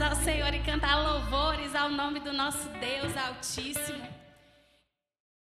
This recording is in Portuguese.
ao Senhor e cantar louvores ao nome do nosso Deus Altíssimo.